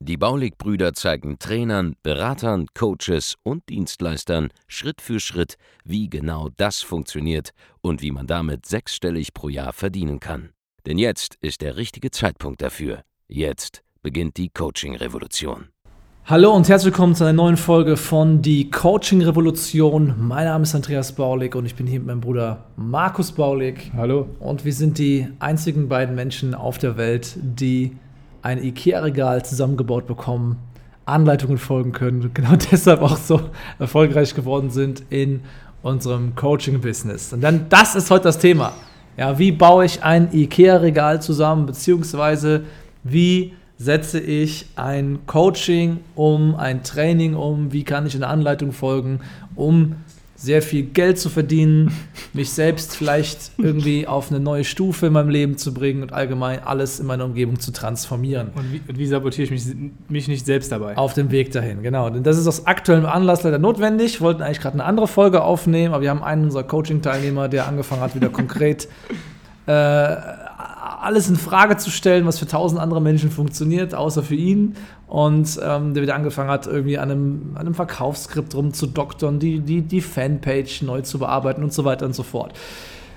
Die Baulig-Brüder zeigen Trainern, Beratern, Coaches und Dienstleistern Schritt für Schritt, wie genau das funktioniert und wie man damit sechsstellig pro Jahr verdienen kann. Denn jetzt ist der richtige Zeitpunkt dafür. Jetzt beginnt die Coaching-Revolution. Hallo und herzlich willkommen zu einer neuen Folge von Die Coaching Revolution. Mein Name ist Andreas Baulig und ich bin hier mit meinem Bruder Markus Baulig. Hallo. Und wir sind die einzigen beiden Menschen auf der Welt, die ein IKEA-Regal zusammengebaut bekommen, Anleitungen folgen können und genau deshalb auch so erfolgreich geworden sind in unserem Coaching-Business. Und dann, das ist heute das Thema. Ja, wie baue ich ein IKEA-Regal zusammen, beziehungsweise wie setze ich ein Coaching um, ein Training um, wie kann ich eine Anleitung folgen, um sehr viel Geld zu verdienen, mich selbst vielleicht irgendwie auf eine neue Stufe in meinem Leben zu bringen und allgemein alles in meiner Umgebung zu transformieren. Und wie, und wie sabotiere ich mich, mich, nicht selbst dabei? Auf dem Weg dahin, genau. Denn das ist aus aktuellem Anlass leider notwendig. Wir wollten eigentlich gerade eine andere Folge aufnehmen, aber wir haben einen unserer Coaching-Teilnehmer, der angefangen hat, wieder konkret äh, alles in Frage zu stellen, was für tausend andere Menschen funktioniert, außer für ihn. Und ähm, der wieder angefangen hat, irgendwie an einem, an einem Verkaufsskript rumzudoktern, die, die, die Fanpage neu zu bearbeiten und so weiter und so fort.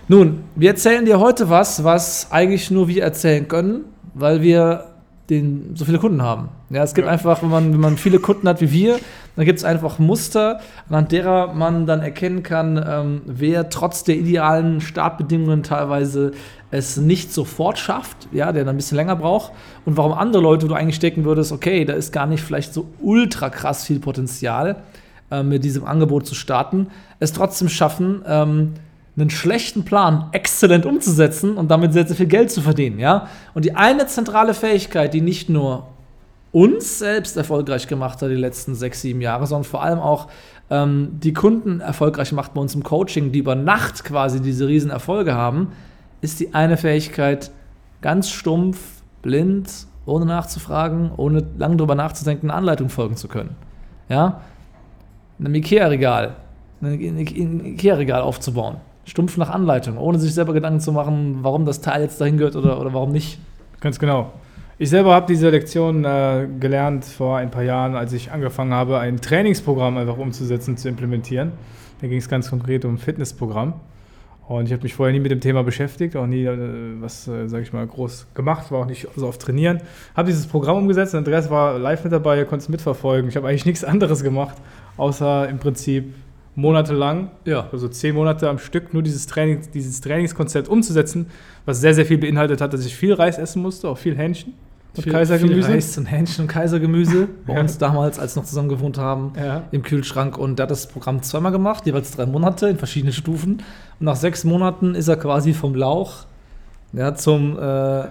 Nun, wir erzählen dir heute was, was eigentlich nur wir erzählen können, weil wir den, so viele Kunden haben. Ja, es gibt ja. einfach, wenn man, wenn man viele Kunden hat wie wir, dann gibt es einfach Muster, anhand derer man dann erkennen kann, ähm, wer trotz der idealen Startbedingungen teilweise es nicht sofort schafft, ja, der dann ein bisschen länger braucht und warum andere Leute du eigentlich stecken würdest, okay, da ist gar nicht vielleicht so ultra krass viel Potenzial, äh, mit diesem Angebot zu starten, es trotzdem schaffen, ähm, einen schlechten Plan exzellent umzusetzen und damit sehr, sehr viel Geld zu verdienen, ja. Und die eine zentrale Fähigkeit, die nicht nur uns selbst erfolgreich gemacht hat die letzten sechs, sieben Jahre, sondern vor allem auch ähm, die Kunden erfolgreich macht bei uns im Coaching, die über Nacht quasi diese riesen Erfolge haben, ist die eine Fähigkeit, ganz stumpf, blind, ohne nachzufragen, ohne lange drüber nachzudenken, eine Anleitung folgen zu können. Ja? Ein Ikea-Regal, ein Ikea-Regal aufzubauen. Stumpf nach Anleitung, ohne sich selber Gedanken zu machen, warum das Teil jetzt dahin gehört oder, oder warum nicht. Ganz genau. Ich selber habe diese Lektion äh, gelernt vor ein paar Jahren, als ich angefangen habe, ein Trainingsprogramm einfach umzusetzen, zu implementieren. Da ging es ganz konkret um ein Fitnessprogramm. Und ich habe mich vorher nie mit dem Thema beschäftigt, auch nie äh, was, äh, sage ich mal, groß gemacht, war auch nicht so oft trainieren. Habe dieses Programm umgesetzt, Andreas war live mit dabei, ihr konntet es mitverfolgen. Ich habe eigentlich nichts anderes gemacht, außer im Prinzip monatelang, ja. also zehn Monate am Stück, nur dieses, Training, dieses Trainingskonzept umzusetzen, was sehr, sehr viel beinhaltet hat, dass ich viel Reis essen musste, auch viel Hähnchen. Und viel, Kaisergemüse. Viel Reis und Hähnchen und Kaisergemüse. Bei ja. uns damals, als wir noch zusammen gewohnt haben, ja. im Kühlschrank. Und der hat das Programm zweimal gemacht, jeweils drei Monate in verschiedenen Stufen. Und nach sechs Monaten ist er quasi vom Lauch ja, zum äh,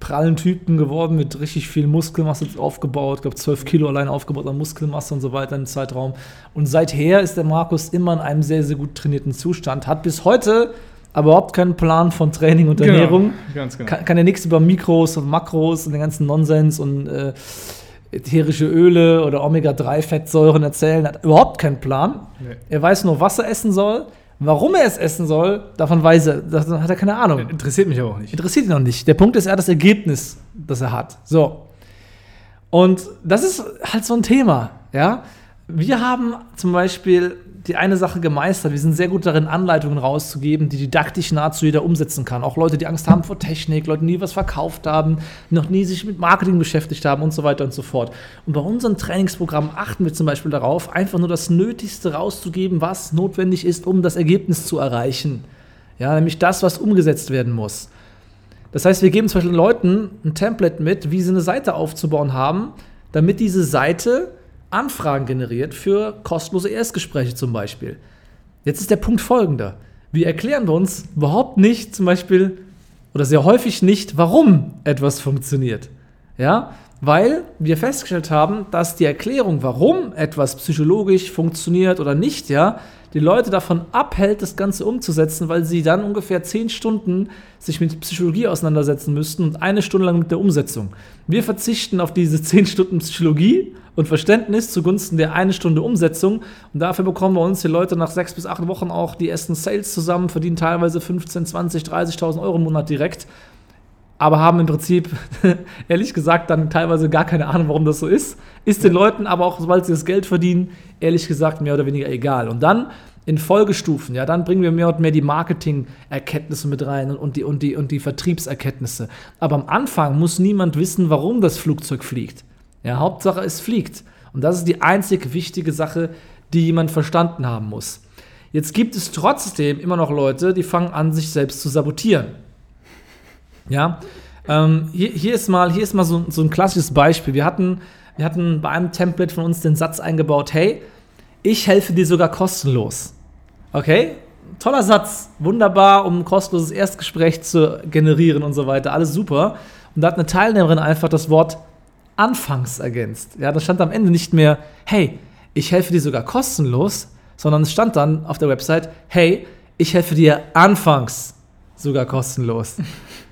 prallen Typen geworden, mit richtig viel Muskelmasse aufgebaut. Ich glaube, 12 Kilo allein aufgebaut an Muskelmasse und so weiter im Zeitraum. Und seither ist der Markus immer in einem sehr, sehr gut trainierten Zustand. Hat bis heute aber überhaupt keinen Plan von Training und genau, Ernährung. Genau, ganz genau. Kann, kann ja nichts über Mikros und Makros und den ganzen Nonsens und äh, ätherische Öle oder Omega-3-Fettsäuren erzählen. Hat überhaupt keinen Plan. Nee. Er weiß nur, was er essen soll. Warum er es essen soll, davon weiß er, davon hat er keine Ahnung. Interessiert mich aber auch nicht. Interessiert ihn auch nicht. Der Punkt ist eher das Ergebnis, das er hat. So. Und das ist halt so ein Thema, ja. Wir haben zum Beispiel die eine Sache gemeistert. Wir sind sehr gut darin, Anleitungen rauszugeben, die didaktisch nahezu jeder umsetzen kann. Auch Leute, die Angst haben vor Technik, Leute, die nie was verkauft haben, noch nie sich mit Marketing beschäftigt haben und so weiter und so fort. Und bei unseren Trainingsprogrammen achten wir zum Beispiel darauf, einfach nur das Nötigste rauszugeben, was notwendig ist, um das Ergebnis zu erreichen. Ja, nämlich das, was umgesetzt werden muss. Das heißt, wir geben zum Beispiel Leuten ein Template mit, wie sie eine Seite aufzubauen haben, damit diese Seite Anfragen generiert für kostenlose Erstgespräche zum Beispiel. Jetzt ist der Punkt folgender. Wir erklären uns überhaupt nicht zum Beispiel oder sehr häufig nicht, warum etwas funktioniert. Ja, weil wir festgestellt haben, dass die Erklärung, warum etwas psychologisch funktioniert oder nicht, ja, die Leute davon abhält, das Ganze umzusetzen, weil sie dann ungefähr zehn Stunden sich mit Psychologie auseinandersetzen müssten und eine Stunde lang mit der Umsetzung. Wir verzichten auf diese zehn Stunden Psychologie und Verständnis zugunsten der eine Stunde Umsetzung und dafür bekommen wir uns die Leute nach sechs bis acht Wochen auch die ersten Sales zusammen, verdienen teilweise 15, 20, 30.000 Euro im Monat direkt aber haben im Prinzip, ehrlich gesagt, dann teilweise gar keine Ahnung, warum das so ist. Ist den Leuten aber auch, sobald sie das Geld verdienen, ehrlich gesagt mehr oder weniger egal. Und dann in Folgestufen, ja, dann bringen wir mehr und mehr die Marketing-Erkenntnisse mit rein und die, und, die, und die Vertriebserkenntnisse. Aber am Anfang muss niemand wissen, warum das Flugzeug fliegt. Ja, Hauptsache, es fliegt. Und das ist die einzig wichtige Sache, die jemand verstanden haben muss. Jetzt gibt es trotzdem immer noch Leute, die fangen an, sich selbst zu sabotieren. Ja, ähm, hier, hier, ist mal, hier ist mal so, so ein klassisches Beispiel. Wir hatten, wir hatten bei einem Template von uns den Satz eingebaut, hey, ich helfe dir sogar kostenlos. Okay? Toller Satz, wunderbar, um ein kostenloses Erstgespräch zu generieren und so weiter. Alles super. Und da hat eine Teilnehmerin einfach das Wort anfangs ergänzt. Ja, da stand am Ende nicht mehr, hey, ich helfe dir sogar kostenlos, sondern es stand dann auf der Website, hey, ich helfe dir anfangs sogar kostenlos.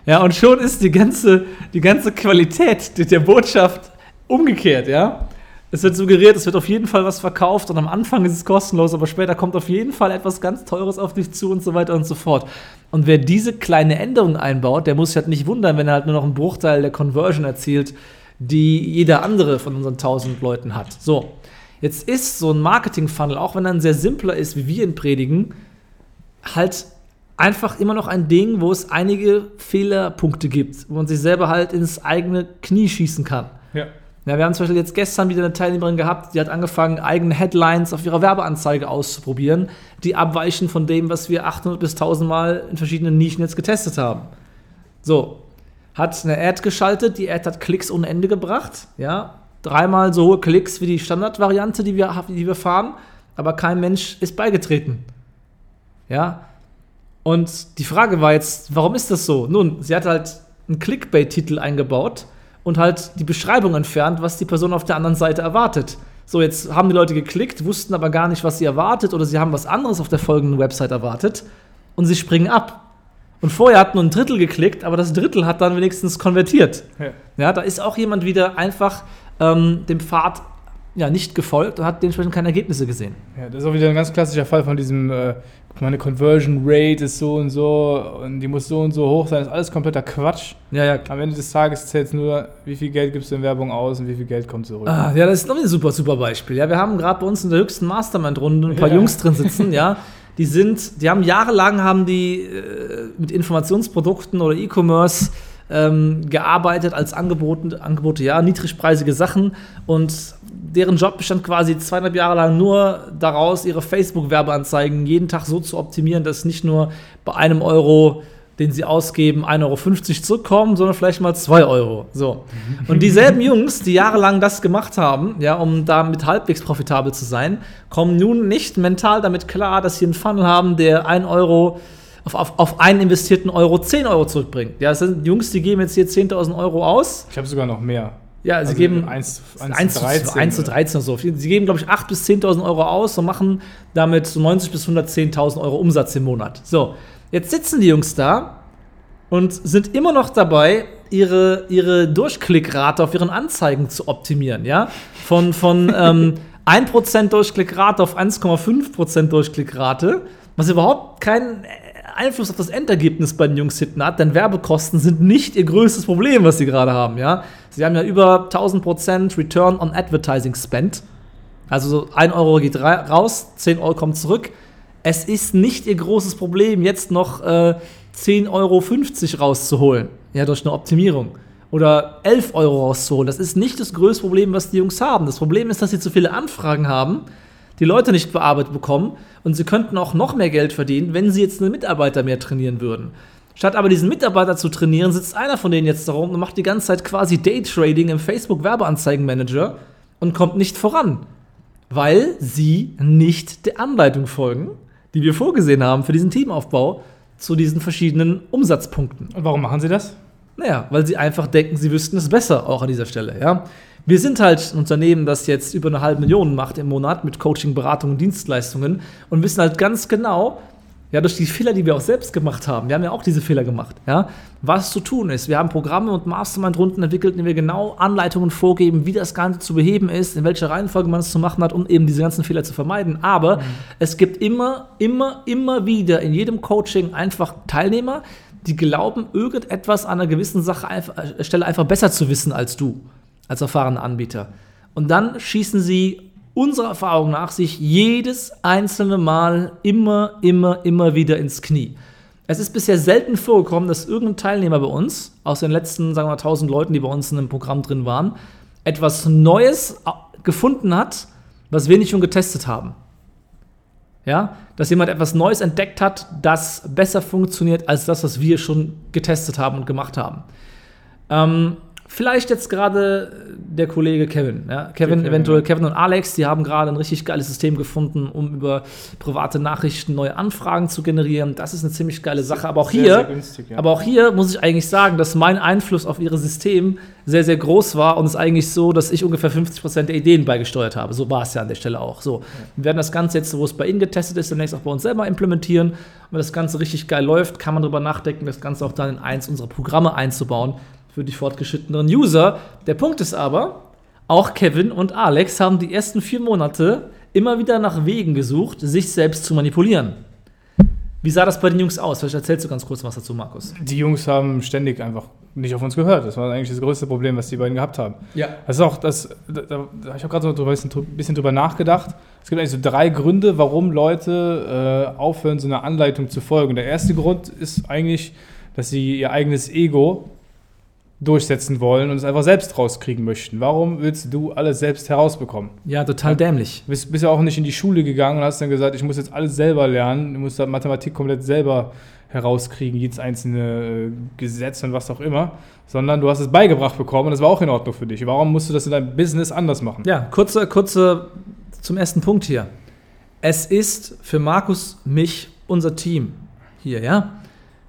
Ja, und schon ist die ganze, die ganze Qualität der Botschaft umgekehrt, ja. Es wird suggeriert, es wird auf jeden Fall was verkauft und am Anfang ist es kostenlos, aber später kommt auf jeden Fall etwas ganz Teures auf dich zu und so weiter und so fort. Und wer diese kleine Änderung einbaut, der muss sich halt nicht wundern, wenn er halt nur noch einen Bruchteil der Conversion erzielt, die jeder andere von unseren 1000 Leuten hat. So, jetzt ist so ein Marketing-Funnel, auch wenn er ein sehr simpler ist, wie wir ihn predigen, halt einfach immer noch ein Ding, wo es einige Fehlerpunkte gibt, wo man sich selber halt ins eigene Knie schießen kann. Ja. Ja, wir haben zum Beispiel jetzt gestern wieder eine Teilnehmerin gehabt, die hat angefangen, eigene Headlines auf ihrer Werbeanzeige auszuprobieren, die abweichen von dem, was wir 800 bis 1000 Mal in verschiedenen Nischen jetzt getestet haben. So, hat eine Ad geschaltet, die Ad hat Klicks ohne Ende gebracht, ja, dreimal so hohe Klicks wie die Standardvariante, die wir, die wir fahren, aber kein Mensch ist beigetreten. Ja, und die Frage war jetzt, warum ist das so? Nun, sie hat halt einen Clickbait-Titel eingebaut und halt die Beschreibung entfernt, was die Person auf der anderen Seite erwartet. So, jetzt haben die Leute geklickt, wussten aber gar nicht, was sie erwartet oder sie haben was anderes auf der folgenden Website erwartet und sie springen ab. Und vorher hat nur ein Drittel geklickt, aber das Drittel hat dann wenigstens konvertiert. Ja, ja da ist auch jemand wieder einfach ähm, dem Pfad ja, nicht gefolgt und hat dementsprechend keine Ergebnisse gesehen. Ja, das ist auch wieder ein ganz klassischer Fall von diesem, äh, meine Conversion Rate ist so und so und die muss so und so hoch sein. Das ist alles kompletter Quatsch. Ja, ja. Am Ende des Tages zählt es nur, wie viel Geld gibst du in Werbung aus und wie viel Geld kommt zurück. Ah, ja, das ist noch ein super, super Beispiel. Ja, wir haben gerade bei uns in der höchsten Mastermind-Runde ein paar ja. Jungs drin sitzen, ja. Die sind, die haben jahrelang haben die äh, mit Informationsprodukten oder E-Commerce ähm, gearbeitet als Angebote, Angebote, ja, niedrigpreisige Sachen und deren Job bestand quasi zweieinhalb Jahre lang nur daraus, ihre Facebook-Werbeanzeigen jeden Tag so zu optimieren, dass nicht nur bei einem Euro, den sie ausgeben, 1,50 Euro zurückkommen, sondern vielleicht mal 2 Euro. So. Und dieselben Jungs, die jahrelang das gemacht haben, ja, um damit halbwegs profitabel zu sein, kommen nun nicht mental damit klar, dass sie einen Funnel haben, der 1 Euro auf, auf, auf einen investierten Euro 10 Euro zurückbringt. Ja, das sind Jungs, die geben jetzt hier 10.000 Euro aus. Ich habe sogar noch mehr. Ja, sie also geben 1, 1, 1, zu 13, 1 zu 13 oder so. Sie geben, glaube ich, 8.000 bis 10.000 Euro aus und machen damit so 90.000 bis 110.000 Euro Umsatz im Monat. So, jetzt sitzen die Jungs da und sind immer noch dabei, ihre, ihre Durchklickrate auf ihren Anzeigen zu optimieren. Ja? Von, von ähm, 1% Durchklickrate auf 1,5% Durchklickrate, was überhaupt keinen Einfluss auf das Endergebnis bei den Jungs hinten hat, denn Werbekosten sind nicht ihr größtes Problem, was sie gerade haben. Ja? Sie haben ja über 1000% Return on Advertising Spend. Also 1 Euro geht raus, 10 Euro kommt zurück. Es ist nicht ihr großes Problem, jetzt noch äh, 10,50 Euro rauszuholen, ja, durch eine Optimierung. Oder 11 Euro rauszuholen. Das ist nicht das größte Problem, was die Jungs haben. Das Problem ist, dass sie zu viele Anfragen haben die Leute nicht bearbeitet bekommen und sie könnten auch noch mehr Geld verdienen, wenn sie jetzt einen Mitarbeiter mehr trainieren würden. Statt aber diesen Mitarbeiter zu trainieren, sitzt einer von denen jetzt darum und macht die ganze Zeit quasi Daytrading im Facebook Werbeanzeigenmanager und kommt nicht voran, weil sie nicht der Anleitung folgen, die wir vorgesehen haben für diesen Teamaufbau zu diesen verschiedenen Umsatzpunkten. Und warum machen sie das? Naja, weil sie einfach denken, sie wüssten es besser, auch an dieser Stelle, ja. Wir sind halt ein Unternehmen, das jetzt über eine halbe Million macht im Monat mit Coaching, Beratung und Dienstleistungen und wissen halt ganz genau, ja, durch die Fehler, die wir auch selbst gemacht haben, wir haben ja auch diese Fehler gemacht, ja, was zu tun ist. Wir haben Programme und Mastermind-Runden entwickelt, in denen wir genau Anleitungen vorgeben, wie das Ganze zu beheben ist, in welcher Reihenfolge man es zu machen hat, um eben diese ganzen Fehler zu vermeiden. Aber mhm. es gibt immer, immer, immer wieder in jedem Coaching einfach Teilnehmer, die glauben, irgendetwas an einer gewissen Sache äh, Stelle einfach besser zu wissen als du, als erfahrener Anbieter. Und dann schießen sie unserer Erfahrung nach sich jedes einzelne Mal immer, immer, immer wieder ins Knie. Es ist bisher selten vorgekommen, dass irgendein Teilnehmer bei uns, aus den letzten, sagen wir mal, 1000 Leuten, die bei uns in einem Programm drin waren, etwas Neues gefunden hat, was wir nicht schon getestet haben. Ja, dass jemand etwas Neues entdeckt hat, das besser funktioniert als das, was wir schon getestet haben und gemacht haben. Ähm, Vielleicht jetzt gerade der Kollege Kevin. Ja? Kevin, Kevin, eventuell Kevin und Alex, die haben gerade ein richtig geiles System gefunden, um über private Nachrichten neue Anfragen zu generieren. Das ist eine ziemlich geile Sache. Aber auch sehr, hier, sehr günstig, ja. aber auch hier muss ich eigentlich sagen, dass mein Einfluss auf ihr System sehr, sehr groß war und es ist eigentlich so, dass ich ungefähr 50% der Ideen beigesteuert habe. So war es ja an der Stelle auch. So. Wir werden das Ganze jetzt, wo es bei Ihnen getestet ist, demnächst auch bei uns selber implementieren. Und wenn das Ganze richtig geil läuft, kann man darüber nachdenken, das Ganze auch dann in eins unserer Programme einzubauen für die fortgeschrittenen User. Der Punkt ist aber, auch Kevin und Alex haben die ersten vier Monate immer wieder nach Wegen gesucht, sich selbst zu manipulieren. Wie sah das bei den Jungs aus? Vielleicht erzählst du ganz kurz was dazu, Markus. Die Jungs haben ständig einfach nicht auf uns gehört. Das war eigentlich das größte Problem, was die beiden gehabt haben. Ja. Das ist auch das, da, da, ich habe gerade so ein bisschen drüber nachgedacht. Es gibt eigentlich so drei Gründe, warum Leute äh, aufhören, so einer Anleitung zu folgen. Der erste Grund ist eigentlich, dass sie ihr eigenes Ego durchsetzen wollen und es einfach selbst rauskriegen möchten. Warum willst du alles selbst herausbekommen? Ja, total dämlich. Du bist, bist ja auch nicht in die Schule gegangen und hast dann gesagt, ich muss jetzt alles selber lernen, du musst da Mathematik komplett selber herauskriegen, jedes einzelne äh, Gesetz und was auch immer, sondern du hast es beigebracht bekommen und das war auch in Ordnung für dich. Warum musst du das in deinem Business anders machen? Ja, kurze, kurze zum ersten Punkt hier. Es ist für Markus, mich, unser Team hier, ja,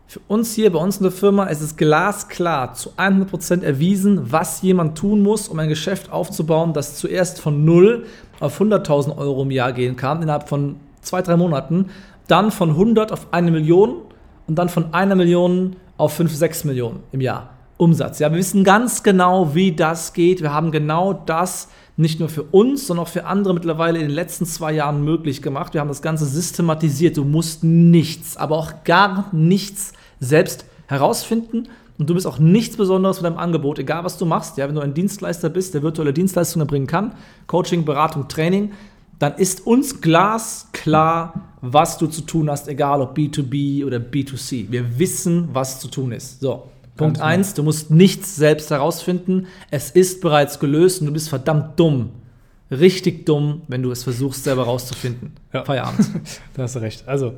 für uns hier bei uns in der Firma ist es glasklar zu 100% erwiesen, was jemand tun muss, um ein Geschäft aufzubauen, das zuerst von 0 auf 100.000 Euro im Jahr gehen kann, innerhalb von zwei, drei Monaten, dann von 100 auf eine Million und dann von einer Million auf 5, 6 Millionen im Jahr Umsatz. Ja, wir wissen ganz genau, wie das geht. Wir haben genau das nicht nur für uns, sondern auch für andere mittlerweile in den letzten zwei Jahren möglich gemacht. Wir haben das Ganze systematisiert. Du musst nichts, aber auch gar nichts selbst herausfinden und du bist auch nichts Besonderes von deinem Angebot, egal was du machst. Ja, wenn du ein Dienstleister bist, der virtuelle Dienstleistungen erbringen kann, Coaching, Beratung, Training, dann ist uns glasklar, was du zu tun hast, egal ob B2B oder B2C. Wir wissen, was zu tun ist. So, Punkt 1, du musst nichts selbst herausfinden. Es ist bereits gelöst und du bist verdammt dumm. Richtig dumm, wenn du es versuchst, selber rauszufinden. Ja. Feierabend. da hast du recht. Also,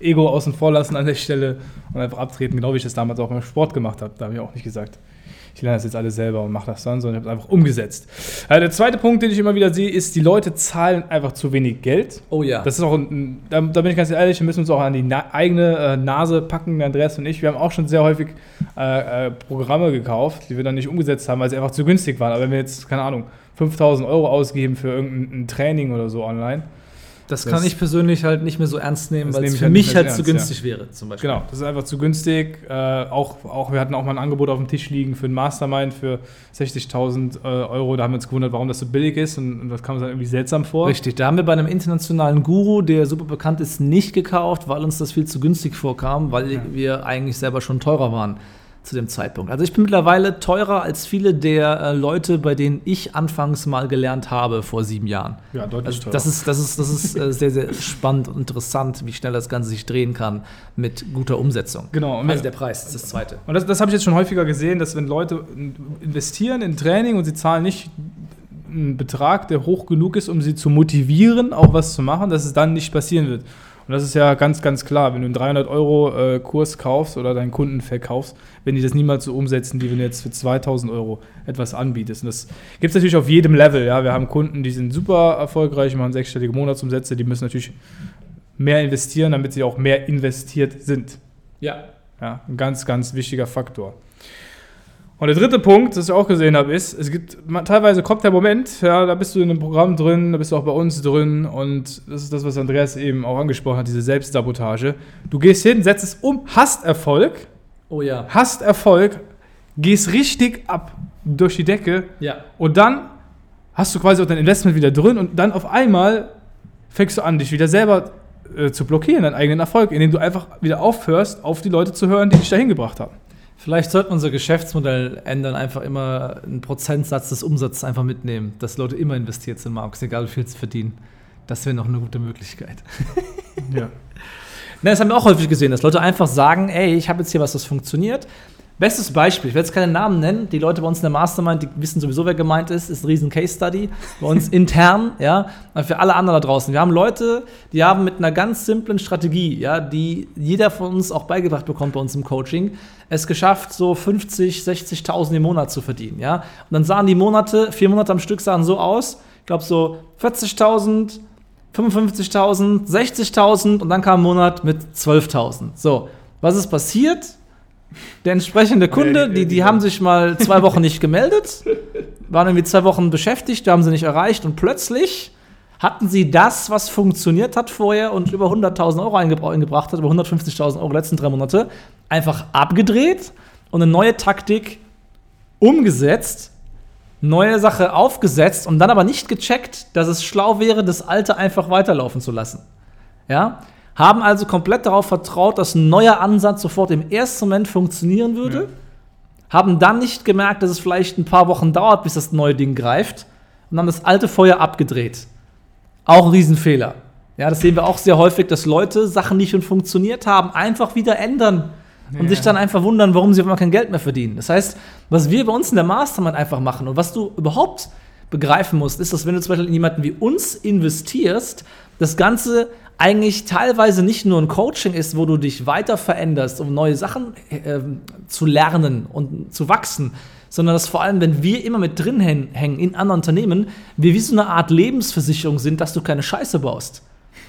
Ego außen vor lassen an der Stelle und einfach abtreten, genau wie ich das damals auch im Sport gemacht habe. Da habe ich auch nicht gesagt, ich lerne das jetzt alles selber und mache das dann, sondern ich habe es einfach umgesetzt. Also der zweite Punkt, den ich immer wieder sehe, ist, die Leute zahlen einfach zu wenig Geld. Oh ja. Das ist auch, ein, da, da, bin ich ganz ehrlich, wir müssen uns auch an die na eigene äh, Nase packen, Andreas und ich. Wir haben auch schon sehr häufig äh, äh, Programme gekauft, die wir dann nicht umgesetzt haben, weil sie einfach zu günstig waren. Aber wenn wir jetzt, keine Ahnung, 5000 Euro ausgeben für irgendein Training oder so online, das, das, kann ich persönlich halt nicht mehr so ernst nehmen, weil es für halt mich halt ernst, zu günstig ja. wäre, zum Beispiel. Genau, das ist einfach zu günstig. Äh, auch, auch, wir hatten auch mal ein Angebot auf dem Tisch liegen für ein Mastermind für 60.000 äh, Euro. Da haben wir uns gewundert, warum das so billig ist und, und das kam uns dann irgendwie seltsam vor. Richtig, da haben wir bei einem internationalen Guru, der super bekannt ist, nicht gekauft, weil uns das viel zu günstig vorkam, weil ja. wir eigentlich selber schon teurer waren zu dem Zeitpunkt. Also ich bin mittlerweile teurer als viele der äh, Leute, bei denen ich anfangs mal gelernt habe vor sieben Jahren. Ja, deutlich also teurer. Das ist, das ist, das ist äh, sehr, sehr spannend und interessant, wie schnell das Ganze sich drehen kann mit guter Umsetzung. Genau. also der Preis ist das Zweite. Und das, das habe ich jetzt schon häufiger gesehen, dass wenn Leute investieren in Training und sie zahlen nicht einen Betrag, der hoch genug ist, um sie zu motivieren, auch was zu machen, dass es dann nicht passieren wird. Und das ist ja ganz, ganz klar, wenn du einen 300 Euro äh, Kurs kaufst oder deinen Kunden verkaufst, wenn die das niemals so umsetzen, wie wenn du jetzt für 2000 Euro etwas anbietest. Und das gibt es natürlich auf jedem Level. Ja? Wir haben Kunden, die sind super erfolgreich, machen sechsstellige Monatsumsätze, die müssen natürlich mehr investieren, damit sie auch mehr investiert sind. Ja. Ja, ein ganz, ganz wichtiger Faktor. Und der dritte Punkt, das ich auch gesehen habe, ist, es gibt teilweise kommt der Moment, ja, da bist du in einem Programm drin, da bist du auch bei uns drin und das ist das, was Andreas eben auch angesprochen hat, diese Selbstsabotage. Du gehst hin, setzt es um, hast Erfolg, Oh ja. hast Erfolg, gehst richtig ab durch die Decke Ja. und dann hast du quasi auch dein Investment wieder drin und dann auf einmal fängst du an, dich wieder selber äh, zu blockieren, deinen eigenen Erfolg, indem du einfach wieder aufhörst, auf die Leute zu hören, die dich dahin gebracht haben. Vielleicht sollten wir unser Geschäftsmodell ändern, einfach immer einen Prozentsatz des Umsatzes einfach mitnehmen, dass Leute immer investiert sind, Markus, egal wie viel sie verdienen. Das wäre noch eine gute Möglichkeit. Ja. Ne, das haben wir auch häufig gesehen, dass Leute einfach sagen, ey, ich habe jetzt hier was, das funktioniert. Bestes Beispiel, ich werde jetzt keine Namen nennen, die Leute bei uns in der Mastermind, die wissen sowieso, wer gemeint ist, ist ein riesen Case Study, bei uns intern, ja, und für alle anderen da draußen. Wir haben Leute, die haben mit einer ganz simplen Strategie, ja, die jeder von uns auch beigebracht bekommt bei uns im Coaching, es geschafft, so 50, 60.000 im Monat zu verdienen, ja. Und dann sahen die Monate, vier Monate am Stück sahen so aus, ich glaube so 40.000, 55.000, 60.000 und dann kam ein Monat mit 12.000. So, was ist passiert? Der entsprechende Kunde, die- die, haben sich mal zwei Wochen nicht gemeldet, waren irgendwie zwei Wochen beschäftigt, die haben sie nicht erreicht und plötzlich hatten sie das, was funktioniert hat vorher und über 100.000 Euro eingebra- eingebracht hat, über 150.000 Euro letzten drei Monate, einfach abgedreht und eine neue Taktik umgesetzt, neue Sache aufgesetzt und dann aber nicht gecheckt, dass es schlau wäre, das alte einfach weiterlaufen zu lassen. Ja? Haben also komplett darauf vertraut, dass ein neuer Ansatz sofort im ersten Moment funktionieren würde. Haben dann nicht gemerkt, dass es vielleicht ein paar Wochen dauert, bis das neue Ding greift und haben das alte Feuer abgedreht. Auch ein Riesenfehler. Ja, das sehen wir auch sehr häufig, dass Leute Sachen, die schon funktioniert haben, einfach wieder ändern und Ja. sich dann einfach wundern, warum sie auf einmal kein Geld mehr verdienen. Das heißt, was wir bei uns in der Mastermind einfach machen und was du überhaupt begreifen musst, ist, dass wenn du zum Beispiel in jemanden wie uns investierst, das Ganze eigentlich teilweise nicht nur ein Coaching ist, wo du dich weiter veränderst, um neue Sachen ähm, zu lernen und zu wachsen, sondern dass vor allem, wenn wir immer mit drin hängen in anderen Unternehmen, wir wie so eine Art Lebensversicherung sind, dass du keine Scheiße baust.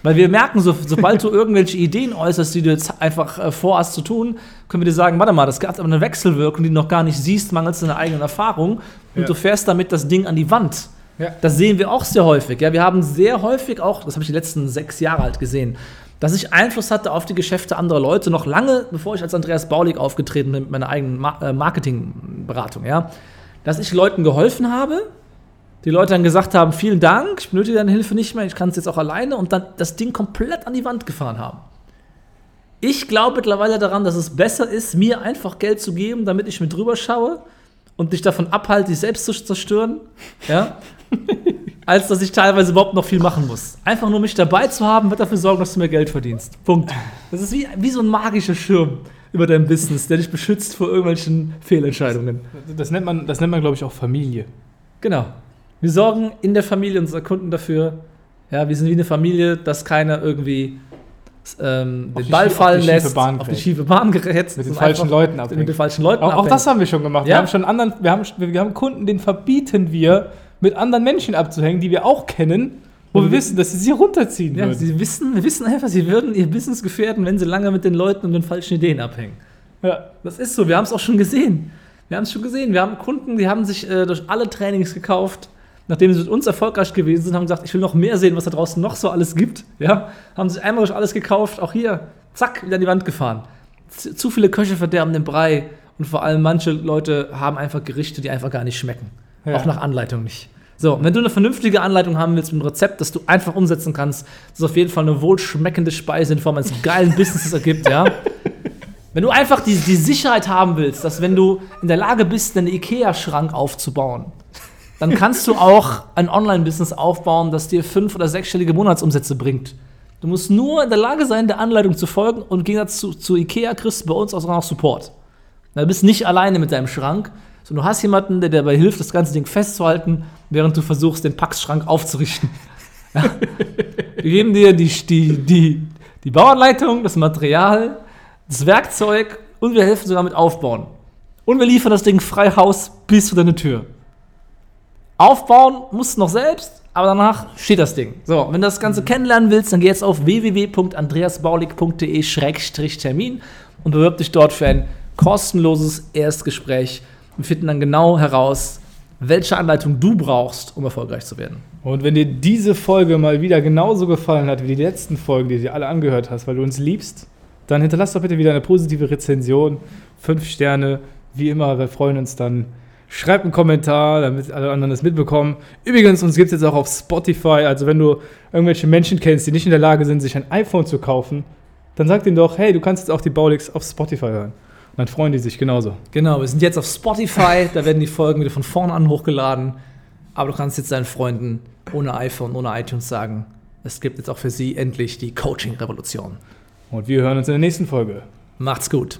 Weil wir merken, so, sobald du irgendwelche Ideen äußerst, die du jetzt einfach äh, vorhast zu tun, können wir dir sagen, warte mal, das gab aber eine Wechselwirkung, die du noch gar nicht siehst, mangels deiner eigenen Erfahrung und Ja. du fährst damit das Ding an die Wand. Ja. Das sehen wir auch sehr häufig. Ja, wir haben sehr häufig auch, das habe ich die letzten sechs Jahre halt gesehen, dass ich Einfluss hatte auf die Geschäfte anderer Leute, noch lange bevor ich als Andreas Baulig aufgetreten bin mit meiner eigenen äh, Marketingberatung. Ja, dass ich Leuten geholfen habe, die Leute dann gesagt haben, vielen Dank, ich benötige deine Hilfe nicht mehr, ich kann es jetzt auch alleine und dann das Ding komplett an die Wand gefahren haben. Ich glaube mittlerweile daran, dass es besser ist, mir einfach Geld zu geben, damit ich mit drüber schaue und dich davon abhalte, dich selbst zu zerstören, ja, als dass ich teilweise überhaupt noch viel machen muss. Einfach nur mich dabei zu haben, wird dafür sorgen, dass du mehr Geld verdienst. Punkt. Das ist wie, wie so ein magischer Schirm über dein Business, der dich beschützt vor irgendwelchen Fehlentscheidungen. Das nennt man, das nennt man glaube ich, auch Familie. Genau. Wir sorgen in der Familie unserer Kunden dafür, ja, wir sind wie eine Familie, dass keiner irgendwie ähm, den Ball fallen lässt, Bahn auf die schiefe Bahn gerät, Mit den und falschen Leuten mit abhängt. den falschen Leuten Auch, auch das haben wir schon gemacht. Wir Ja. haben schon anderen, wir haben, wir haben Kunden, den verbieten wir, mit anderen Menschen abzuhängen, die wir auch kennen, wo wir wissen, dass sie sie runterziehen Ja, würden. sie wissen, wir wissen einfach, sie würden ihr Business gefährden, wenn sie lange mit den Leuten und den falschen Ideen abhängen. Ja. Das ist so, wir haben es auch schon gesehen. Wir haben es schon gesehen. Wir haben Kunden, die haben sich äh, durch alle Trainings gekauft, nachdem sie mit uns erfolgreich gewesen sind, haben gesagt, ich will noch mehr sehen, was da draußen noch so alles gibt. Ja? Haben sich einmal durch alles gekauft, auch hier, zack, wieder an die Wand gefahren. Z zu viele Köche verderben den Brei und vor allem manche Leute haben einfach Gerichte, die einfach gar nicht schmecken. Ja. Auch nach Anleitung nicht. So, wenn du eine vernünftige Anleitung haben willst mit einem Rezept, das du einfach umsetzen kannst, das auf jeden Fall eine wohlschmeckende Speise in Form eines geilen Businesses ergibt, ja. Wenn du einfach die, die Sicherheit haben willst, dass wenn du in der Lage bist, einen Ikea-Schrank aufzubauen, dann kannst du auch ein Online-Business aufbauen, das dir fünf- oder sechsstellige Monatsumsätze bringt. Du musst nur in der Lage sein, der Anleitung zu folgen und im Gegensatz zu, zu Ikea kriegst du bei uns auch noch Support. Du bist nicht alleine mit deinem Schrank, sondern du hast jemanden, der dir dabei hilft, das ganze Ding festzuhalten, während du versuchst, den Packschrank aufzurichten. Ja. Wir geben dir die, die, die, die Bauanleitung, das Material, das Werkzeug und wir helfen sogar mit Aufbauen. Und wir liefern das Ding frei Haus bis zu deine Tür. Aufbauen musst du noch selbst, aber danach steht das Ding. So, wenn du das Ganze kennenlernen willst, dann geh jetzt auf www.andreasbaulig.de-termin und bewirb dich dort für ein kostenloses Erstgespräch Wir finden dann genau heraus, welche Anleitung du brauchst, um erfolgreich zu werden. Und wenn dir diese Folge mal wieder genauso gefallen hat wie die letzten Folgen, die du dir alle angehört hast, weil du uns liebst, dann hinterlass doch bitte wieder eine positive Rezension. Fünf Sterne, wie immer, wir freuen uns dann. Schreib einen Kommentar, damit alle anderen das mitbekommen. Übrigens, uns gibt es jetzt auch auf Spotify. Also, wenn du irgendwelche Menschen kennst, die nicht in der Lage sind, sich ein iPhone zu kaufen, dann sag denen doch, hey, du kannst jetzt auch die Baulix auf Spotify hören. Und dann freuen die sich genauso. Genau, wir sind jetzt auf Spotify, da werden die Folgen wieder von vorne an hochgeladen. Aber du kannst jetzt deinen Freunden ohne iPhone, ohne iTunes sagen, es gibt jetzt auch für sie endlich die Coaching-Revolution. Und wir hören uns in der nächsten Folge. Macht's gut.